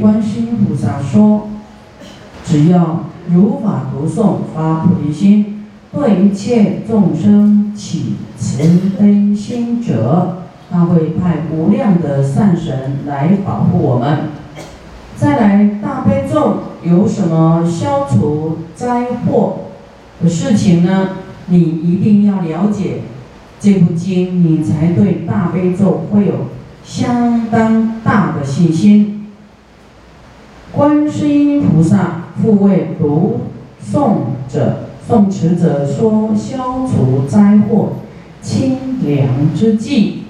观世音菩萨说：“只要如法读诵，发菩提心，对一切众生起慈悲心者，他会派无量的善神来保护我们。再来，大悲咒有什么消除灾祸的事情呢？你一定要了解这部经，你才对大悲咒会有相当大的信心。”观世音菩萨复为读诵者、诵持者说消除灾祸、清凉之计。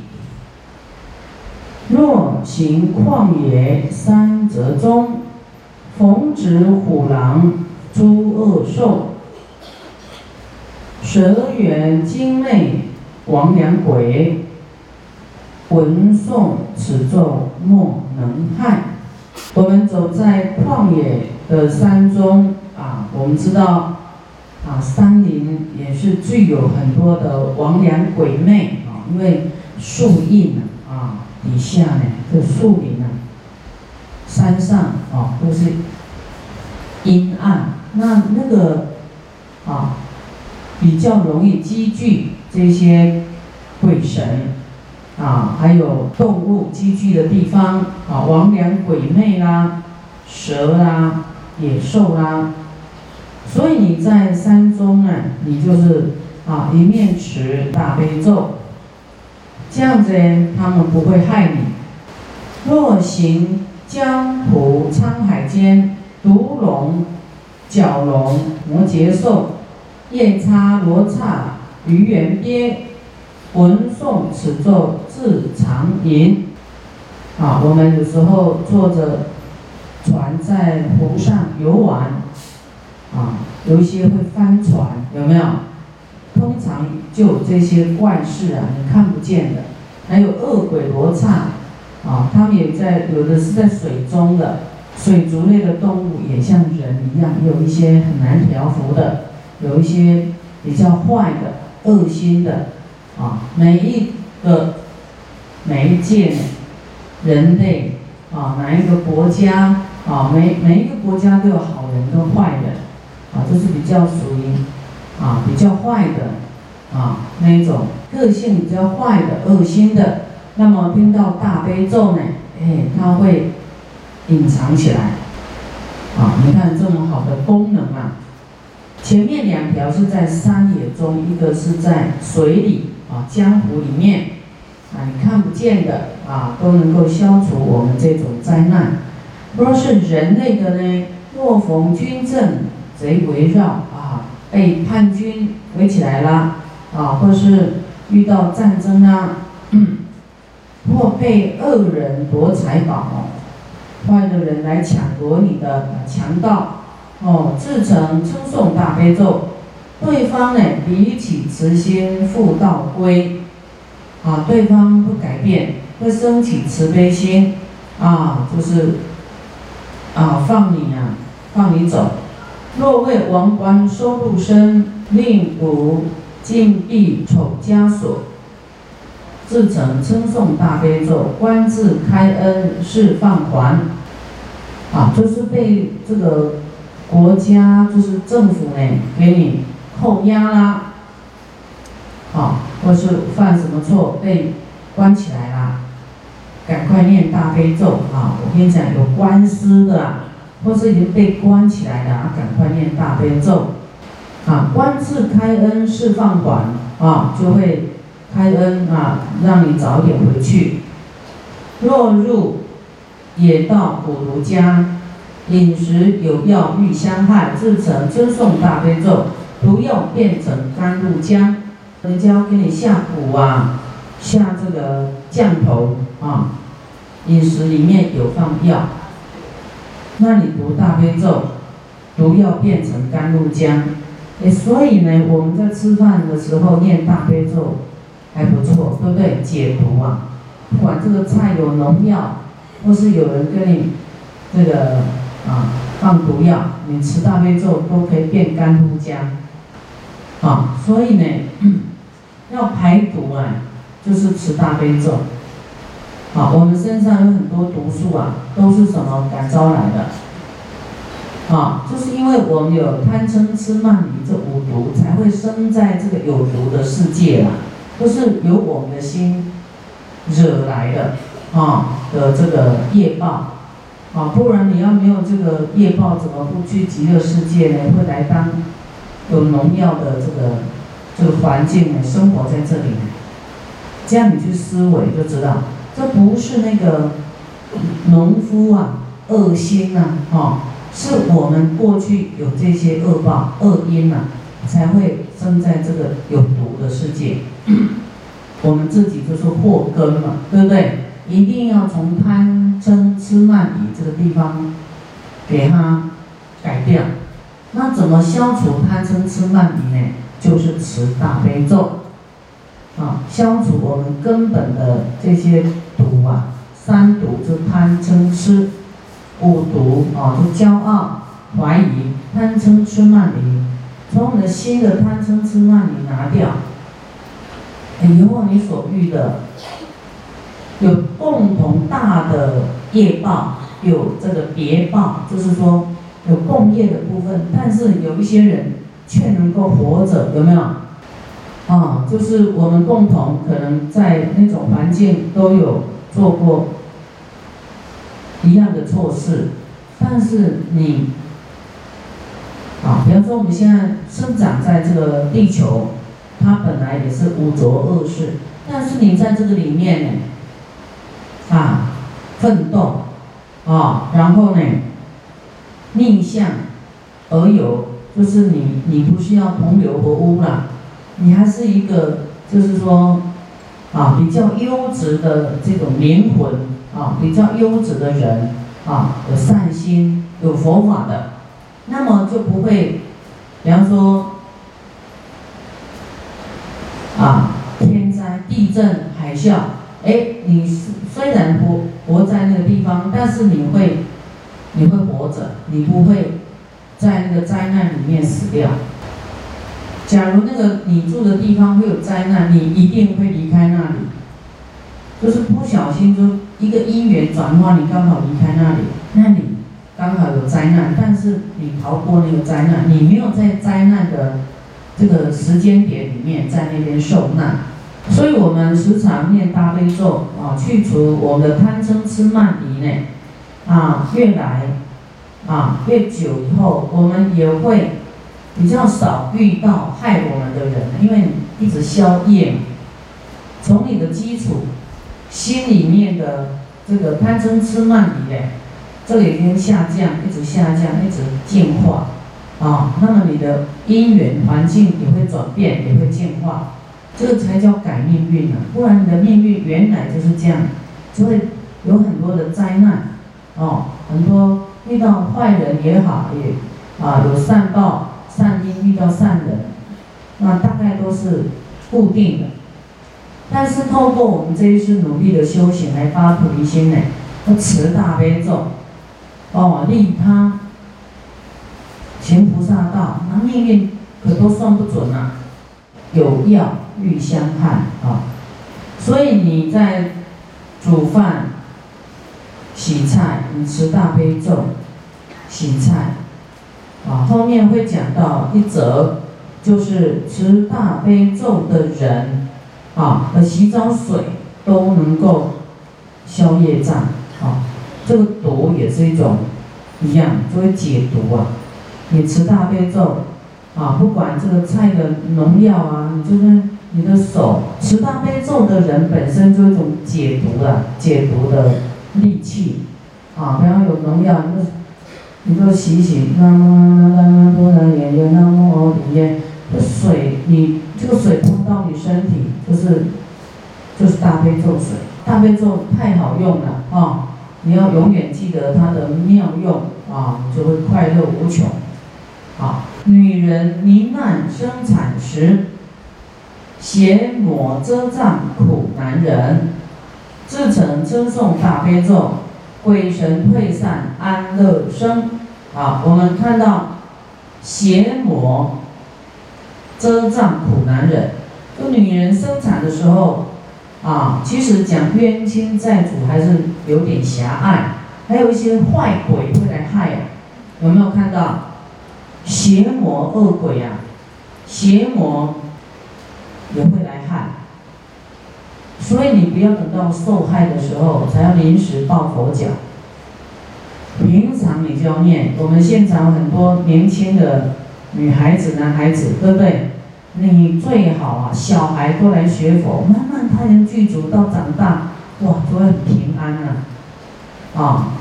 若行旷野山泽中，逢止虎狼、诸恶兽、蛇猿精魅、魍魉鬼，闻诵此咒，莫能害。我们走在旷野的山中啊，我们知道啊，山林也是具有很多的魍魉鬼魅啊，因为树荫啊底下呢，这树林啊，山上啊都是阴暗，那那个啊比较容易积聚这些鬼神。啊，还有动物积聚的地方啊，魍魉鬼魅啦，蛇啦，野兽啦，所以你在山中呢，你就是啊，一面持大悲咒，这样子他们不会害你。若行江湖沧海间，毒龙、角龙、摩羯兽、夜叉、罗刹、鱼猿鳖。闻诵此咒，自常饮。啊，我们有时候坐着船在湖上游玩，啊，有一些会翻船，有没有？通常就有这些怪事啊，你看不见的。还有恶鬼罗刹，啊，他们也在，有的是在水中的，水族类的动物也像人一样，有一些很难调服的，有一些比较坏的、恶心的。啊，每一个每一件人类啊，哪一个国家啊，每每一个国家都有好人跟坏人，啊，这是比较属于啊比较坏的啊那一种个性比较坏的恶心的。那么听到大悲咒呢，哎，它会隐藏起来。啊，你看这么好的功能啊！前面两条是在山野中，一个是在水里。啊，江湖里面，啊，你看不见的啊，都能够消除我们这种灾难。若是人类的呢，若逢军阵，贼围绕啊，被叛军围起来了啊，或是遇到战争啊，或被恶人夺财宝，坏的人来抢夺你的强盗，哦，自成称颂大悲咒。对方呢，比起慈心复道归，啊，对方不改变，会升起慈悲心，啊，就是，啊，放你啊，放你走。若为王冠收入身，令吾禁闭丑枷锁，自成称颂大悲咒，官至开恩释放还，啊，就是被这个国家，就是政府呢，给你。扣押啦，好，或是犯什么错被关起来啦，赶快念大悲咒啊！我跟你讲，有官司的，或是已经被关起来的啊，赶快念大悲咒啊！官至开恩释放馆啊，就会开恩啊，让你早点回去。若入野道苦毒家，饮食有药欲相害，自成尊诵大悲咒。毒药变成甘露浆，人家要给你下蛊啊，下这个降头啊，饮食里面有放药，那你读大悲咒，毒药变成甘露浆，哎，所以呢，我们在吃饭的时候念大悲咒还不错，对不对？解毒啊，不管这个菜有农药，或是有人跟你这个啊放毒药，你吃大悲咒都可以变甘露浆。啊，所以呢，要排毒啊，就是持大悲咒。啊，我们身上有很多毒素啊，都是什么感召来的？啊，就是因为我们有贪嗔痴慢疑这五毒，才会生在这个有毒的世界啦，都是由我们的心惹来的啊的这个业报。啊，不然你要没有这个业报，怎么不去极乐世界呢？会来当有农药的这个这个环境呢？生活在这里？这样你去思维就知道，这不是那个农夫啊恶心呐，哈，是我们过去有这些恶报恶因呐，才会生在这个有毒的世界。我们自己就是祸根嘛，对不对？一定要从贪嗔痴慢疑这个地方给它改掉。那怎么消除贪嗔痴慢疑呢？就是持大悲咒啊，消除我们根本的这些毒啊，三毒就贪嗔痴，五毒啊就骄傲、怀疑、贪嗔痴慢疑，从我们的心的贪嗔痴慢疑拿掉，以后你所遇的。有共同大的业报，有这个别报，就是说有共业的部分，但是有一些人却能够活着，有没有？啊，就是我们共同可能在那种环境都有做过一样的错事，但是你，啊，比方说我们现在生长在这个地球，它本来也是污浊恶世，但是你在这个里面？啊，奋斗，啊，然后呢，逆向而有，就是你，你不需要同流合污了，你还是一个，就是说，啊，比较优质的这种灵魂，啊，比较优质的人，啊，有善心，有佛法的，那么就不会，比方说，啊，天灾、地震、海啸。哎，你虽然不活在那个地方，但是你会，你会活着，你不会在那个灾难里面死掉。假如那个你住的地方会有灾难，你一定会离开那里。就是不小心就一个因缘转化，你刚好离开那里，那里刚好有灾难，但是你逃过那个灾难，你没有在灾难的这个时间点里面在那边受难。所以我们时常念大悲咒啊，去除我们的贪嗔痴慢疑呢，啊，越来啊越久以后，我们也会比较少遇到害我们的人，因为你一直消业。从你的基础心里面的这个贪嗔痴慢疑呢，这个已经下降，一直下降，一直进化啊，那么你的因缘环境也会转变，也会进化。这个才叫改命运呢，不然你的命运原来就是这样，就会有很多的灾难，哦，很多遇到坏人也好，也啊有善报善因遇到善人，那大概都是固定的。但是透过我们这一次努力的修行来发菩提心呢，要持大悲咒，哦利他，行菩萨道，那命运可都算不准啊，有药。欲相害啊，所以你在煮饭、洗菜，你吃大悲咒，洗菜啊。后面会讲到一则，就是吃大悲咒的人啊，和洗澡水都能够消业障啊。这个毒也是一种一样，就会解毒啊。你吃大悲咒啊，不管这个菜的农药啊，你就是。你的手持大悲咒的人本身就一种解毒的解毒的利器，啊，比方有农药，你就你就洗洗，那么那么多人也有那么里面，这水你这个水碰到你身体，就是就是大悲咒水，大悲咒太好用了啊！你要永远记得它的妙用啊，就会快乐无穷。啊，女人罹难生产时。邪魔遮障苦难忍，自成称颂大悲咒，鬼神退散安乐生。好，我们看到邪魔遮障苦难忍，就女人生产的时候，啊，其实讲冤亲债主还是有点狭隘，还有一些坏鬼会来害啊，有没有看到？邪魔恶鬼啊，邪魔也会来害，所以你不要等到受害的时候才要临时抱佛脚，平常你就要念。我们现场很多年轻的女孩子、男孩子，对不对？你最好啊，小孩都来学佛，慢慢他人具足到长大，哇，都会很平安啊，啊，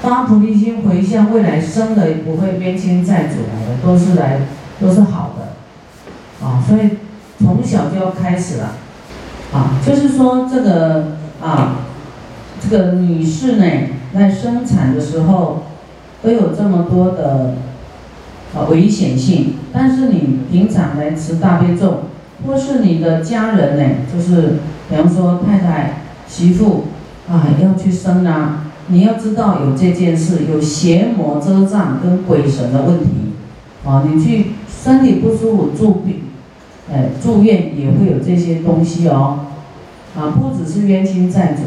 发菩提心回向，未来生的不会冤亲债主来的，都是来，都是好的，啊，所以从小就要开始了，啊，就是说这个啊，这个女士呢，在生产的时候都有这么多的。啊，危险性。但是你平常来吃大悲咒，或是你的家人呢，就是比方说太太、媳妇啊，要去生啊，你要知道有这件事，有邪魔遮障跟鬼神的问题啊。你去身体不舒服住病，哎，住院也会有这些东西哦。啊，不只是冤亲债主，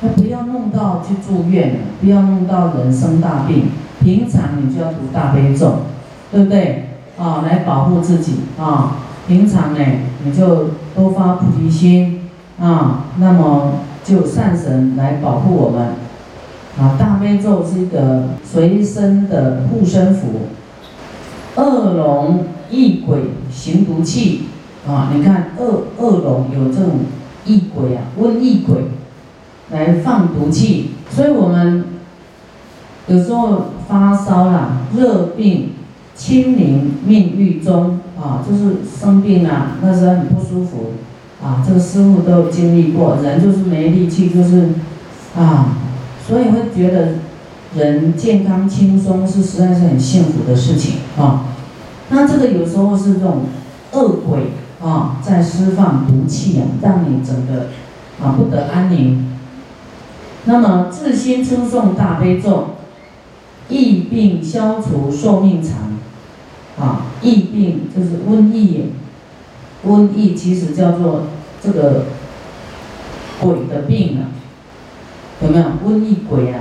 他不要弄到去住院，不要弄到人生大病。平常你就要读大悲咒。对不对？啊，来保护自己啊！平常呢，你就多发菩提心啊，那么就善神来保护我们啊。大悲咒是一个随身的护身符。恶龙异鬼行毒气啊！你看恶恶龙有这种异鬼啊，瘟疫鬼来放毒气，所以我们有时候发烧啦，热病。清明命狱中啊，就是生病啊，那时候很不舒服啊。这个师傅都有经历过，人就是没力气，就是啊，所以会觉得人健康轻松是实在是很幸福的事情啊。那这个有时候是这种恶鬼啊，在释放毒气啊，让你整个啊不得安宁。那么自心称颂大悲咒，疫病消除，寿命长。啊，疫病就是瘟疫，瘟疫其实叫做这个鬼的病啊，有没有？瘟疫鬼啊，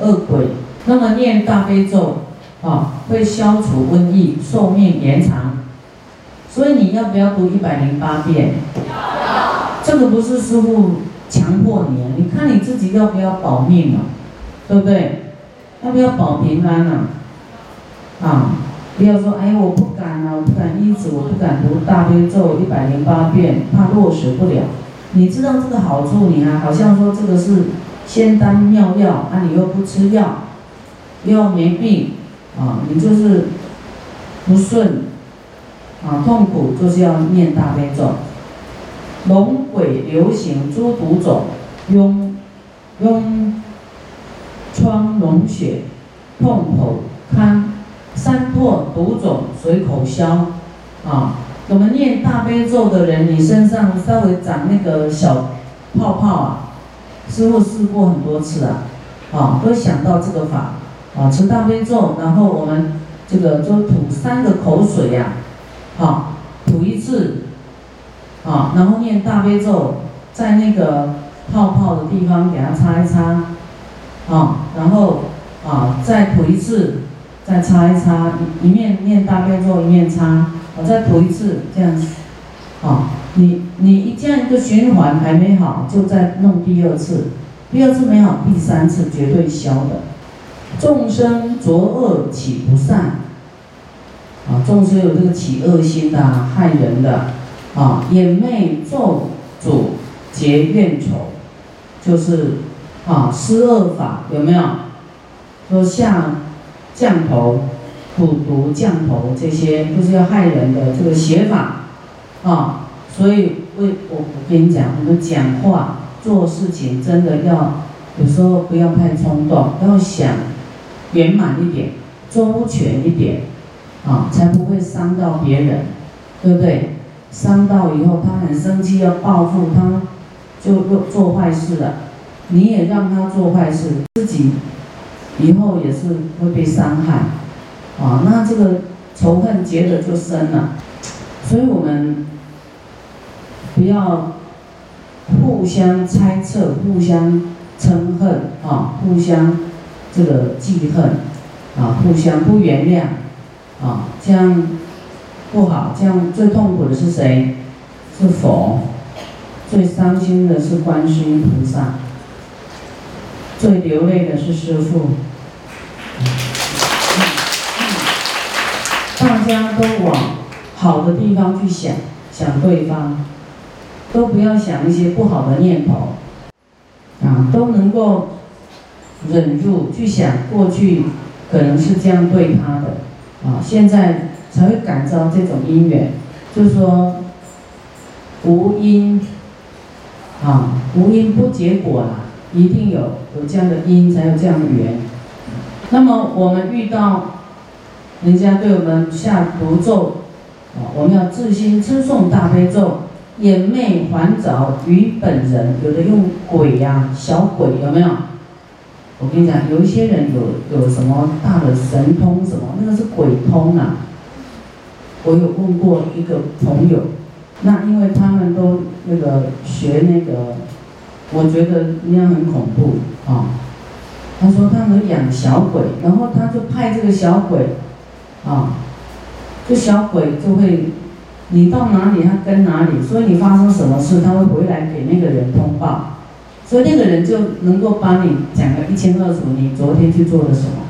恶鬼。那么念大悲咒啊，会消除瘟疫，寿命延长。所以你要不要读一百零八遍？这个不是师傅强迫你，你看你自己要不要保命啊？对不对？要不要保平安啊？啊？不要说，哎，我不敢啊，我不敢一直，我不敢读大悲咒一百零八遍，怕落实不了。你知道这个好处，你还好像说这个是仙丹妙药，啊，你又不吃药，又没病，啊，你就是不顺，啊，痛苦就是要念大悲咒。龙鬼流行诸毒种，痈痈疮脓血，痛口堪。三破毒种随口消，啊，我们念大悲咒的人，你身上稍微长那个小泡泡啊，师傅试过很多次啊，啊，都想到这个法，啊，持大悲咒，然后我们这个就吐三个口水呀，啊，好吐一次，啊，然后念大悲咒，在那个泡泡的地方给它擦一擦，啊，然后啊再吐一次。再擦一擦，一面念大悲咒，一面擦，我再涂一次，这样子，好，你你一这样一个循环还没好，就再弄第二次，第二次没好，第三次绝对消的。众生浊恶起不善，啊，众生有这个起恶心的，害人的，啊，眼昧咒主结怨仇，就是啊施恶法有没有？说像。降头、蛊毒、降头，这些都是要害人的这个邪法啊！所以，为我我跟你讲，我们讲话、做事情，真的要有时候不要太冲动，要想圆满一点、周全一点啊，才不会伤到别人，对不对？伤到以后，他很生气要报复，他就做做坏事了，你也让他做坏事，自己。以后也是会被伤害，啊，那这个仇恨结的就深了，所以我们不要互相猜测、互相憎恨啊，互相这个记恨啊，互相不原谅啊，这样不好。这样最痛苦的是谁？是佛。最伤心的是观世音菩萨。最流泪的是师父。大家都往好的地方去想，想对方，都不要想一些不好的念头，啊，都能够忍住去想过去可能是这样对他的，啊，现在才会感召这种因缘，就是说无因，啊，无因不结果啦，一定有有这样的因，才有这样的缘。那么我们遇到。人家对我们下毒咒，啊，我们要自心称诵大悲咒，眼昧还早于本人。有的用鬼呀，小鬼有没有？我跟你讲，有一些人有有什么大的神通什么，那个是鬼通啊。我有问过一个朋友，那因为他们都那个学那个，我觉得那样很恐怖啊。他说他们养小鬼，然后他就派这个小鬼。啊，这小鬼就会，你到哪里他跟哪里，所以你发生什么事他会回来给那个人通报，所以那个人就能够帮你讲个一清二楚，你昨天去做了什么，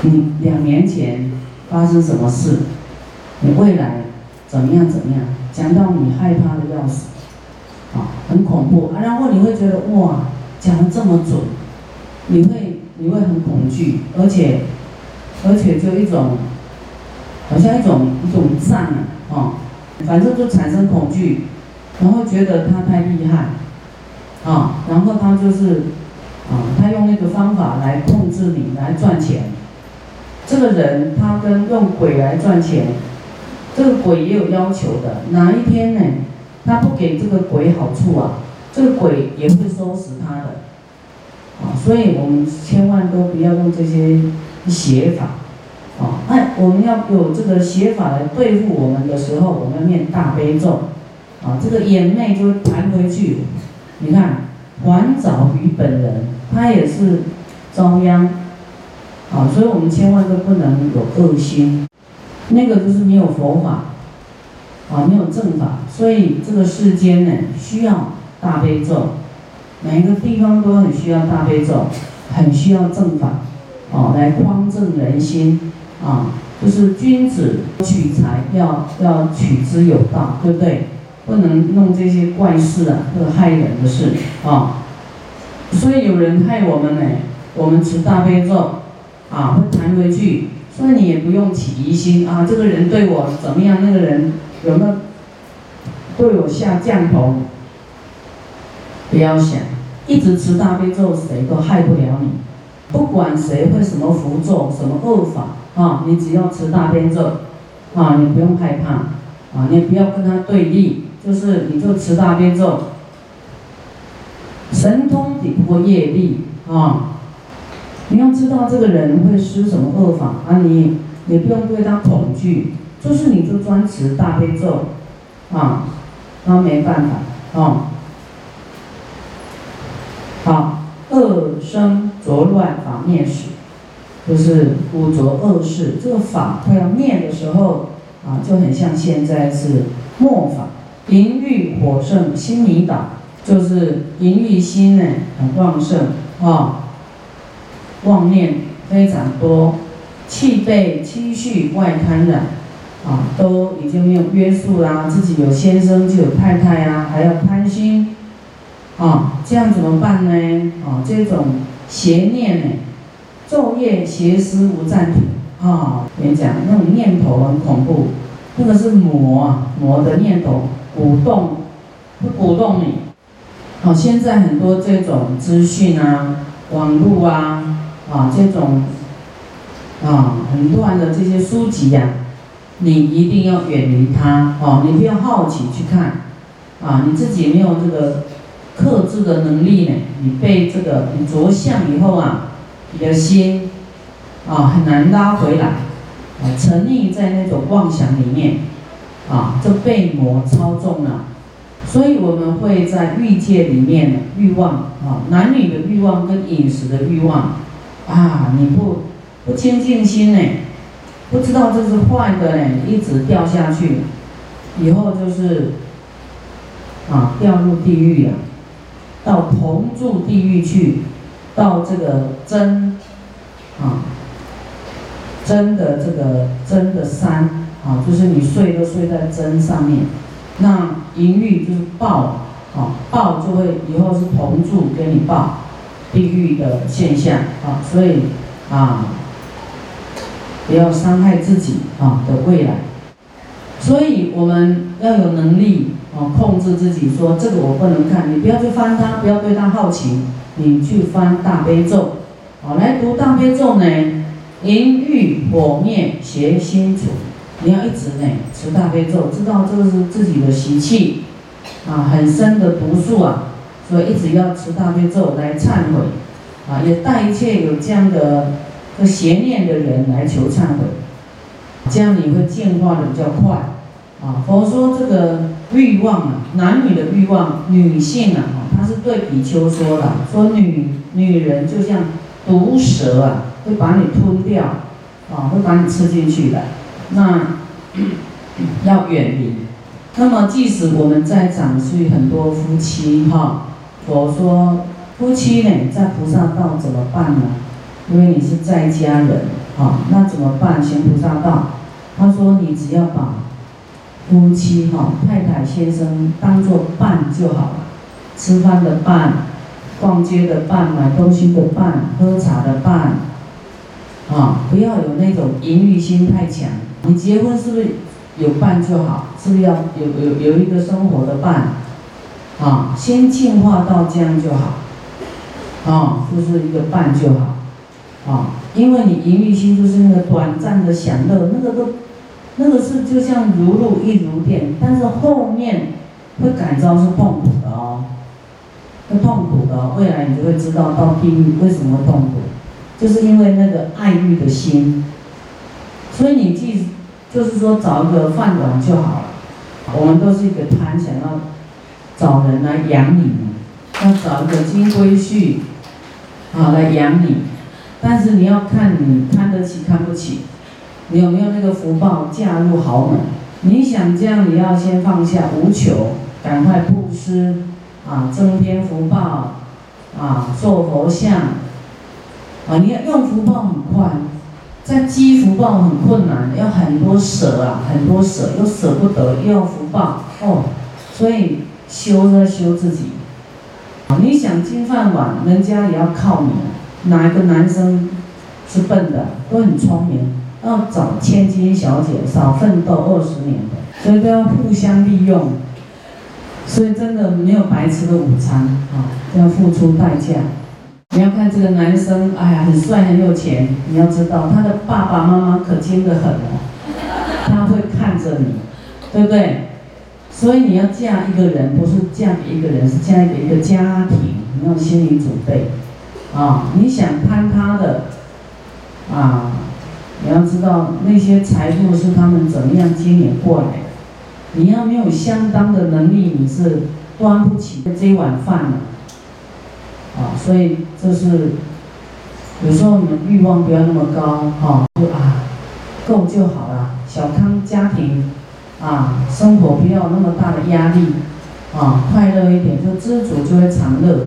你两年前发生什么事，你未来怎么样怎么样，讲到你害怕的要死，啊，很恐怖啊，然后你会觉得哇，讲的这么准，你会你会很恐惧，而且。而且就一种，好像一种一种战啊，哦，反正就产生恐惧，然后觉得他太厉害，啊，然后他就是，啊，他用那个方法来控制你来赚钱。这个人他跟用鬼来赚钱，这个鬼也有要求的。哪一天呢，他不给这个鬼好处啊，这个鬼也会收拾他的，啊，所以我们千万都不要用这些。写法，啊，那我们要有这个写法来对付我们的时候，我们要念大悲咒，啊，这个眼泪就弹回去。你看，还早于本人，他也是遭殃，啊，所以我们千万都不能有恶心，那个就是没有佛法，啊，没有正法，所以这个世间呢，需要大悲咒，每一个地方都很需要大悲咒，很需要正法。哦，来匡正人心，啊，就是君子取财要要取之有道，对不对？不能弄这些怪事啊，这个害人的事啊。所以有人害我们呢，我们持大悲咒，啊，会弹回去。所以你也不用起疑心啊，这个人对我怎么样？那个人有没有对我下降头？不要想，一直持大悲咒，谁都害不了你。不管谁会什么符咒、什么恶法啊，你只要持大悲咒，啊，你不用害怕，啊，你不要跟他对立，就是你就持大悲咒，神通抵不过业力啊。你要知道这个人会施什么恶法啊，你你不用对他恐惧，就是你就专持大悲咒，啊，那没办法啊。好。恶生浊乱法灭时，就是污浊恶事。这个法快要灭的时候，啊，就很像现在是末法。淫欲火盛，心迷倒，就是淫欲心呢很旺盛啊，妄念非常多，气被积蓄外贪染，啊，都已经没有约束啦，自己有先生就有太太啊，还要贪心。啊，这样怎么办呢？啊，这种邪念呢，昼夜邪思无暂停啊！我跟你讲，那种念头很恐怖，那个是魔啊，魔的念头鼓动，会鼓动你。好，现在很多这种资讯啊，网络啊，啊，这种啊很乱的这些书籍呀，你一定要远离它哦，你不要好奇去看，啊，你自己没有这个。克制的能力呢？你被这个你着相以后啊，你的心啊很难拉回来，啊沉溺在那种妄想里面，啊就被魔操纵了，所以我们会在欲界里面欲望啊，男女的欲望跟饮食的欲望啊，你不不清净心呢，不知道这是坏的呢，一直掉下去，以后就是啊掉入地狱了，到同住地狱去，到这个真啊真的这个真的山啊，就是你睡都睡在针上面。那淫欲就是报，啊，报就会以后是同住给你报地狱的现象，啊，所以啊，不要伤害自己啊的未来，所以我们要有能力啊控制自己，说这个我不能看，你不要去翻它，不要对它好奇，你去翻大悲咒，啊，来读大悲咒呢，淫欲火灭，邪心除。你要一直呢持大悲咒，知道这个是自己的习气，啊，很深的毒素啊，所以一直要持大悲咒来忏悔，啊，也带一切有这样的个邪念的人来求忏悔，这样你会进化的比较快，啊，佛说这个欲望啊，男女的欲望，女性啊，他是对比丘说的，说女女人就像毒蛇啊，会把你吞掉，啊，会把你吃进去的。那 要远离。那么，即使我们在场是很多夫妻哈，我说夫妻呢，在菩萨道怎么办呢？因为你是在家人啊，那怎么办？行菩萨道。他说，你只要把夫妻哈，太太先生当做伴就好了，吃饭的伴，逛街的伴，买东西的伴，喝茶的伴，啊，不要有那种淫欲心太强。你结婚是不是有伴就好？是不是要有有有一个生活的伴？啊，先进化到这样就好，啊，就是一个伴就好，啊，因为你淫欲心就是那个短暂的享乐，那个都，那个是就像如露亦如电，但是后面会感召是痛苦的哦，会痛苦的，未来你就会知道到地狱为什么会痛苦，就是因为那个爱欲的心。所以你记，就是说找一个饭碗就好了。我们都是一个贪，想要找人来养你，要找一个金龟婿，啊来养你。但是你要看你看得起看不起，你有没有那个福报嫁入豪门？你想这样，你要先放下无求，赶快布施，啊增添福报，啊做佛像，啊你要用福报很快。在积福报很困难，要很多舍啊，很多舍，又舍不得，又要福报哦，所以修在修自己。你想金饭碗，人家也要靠你。哪一个男生是笨的？都很聪明，要找千金小姐，少奋斗二十年的，所以都要互相利用。所以真的没有白吃的午餐啊，要付出代价。你要看这个男生，哎呀，很帅，很有钱。你要知道，他的爸爸妈妈可精得很哦，他会看着你，对不对？所以你要嫁一个人，不是嫁给一个人，是嫁给一个家庭。你要心理准备，啊，你想攀他的，啊，你要知道那些财富是他们怎么样经营过来的。你要没有相当的能力，你是端不起这碗饭的。啊，所以这是有时候你们欲望不要那么高，哈，就啊够就好了，小康家庭啊，生活不要那么大的压力，啊，快乐一点，就知足就会常乐。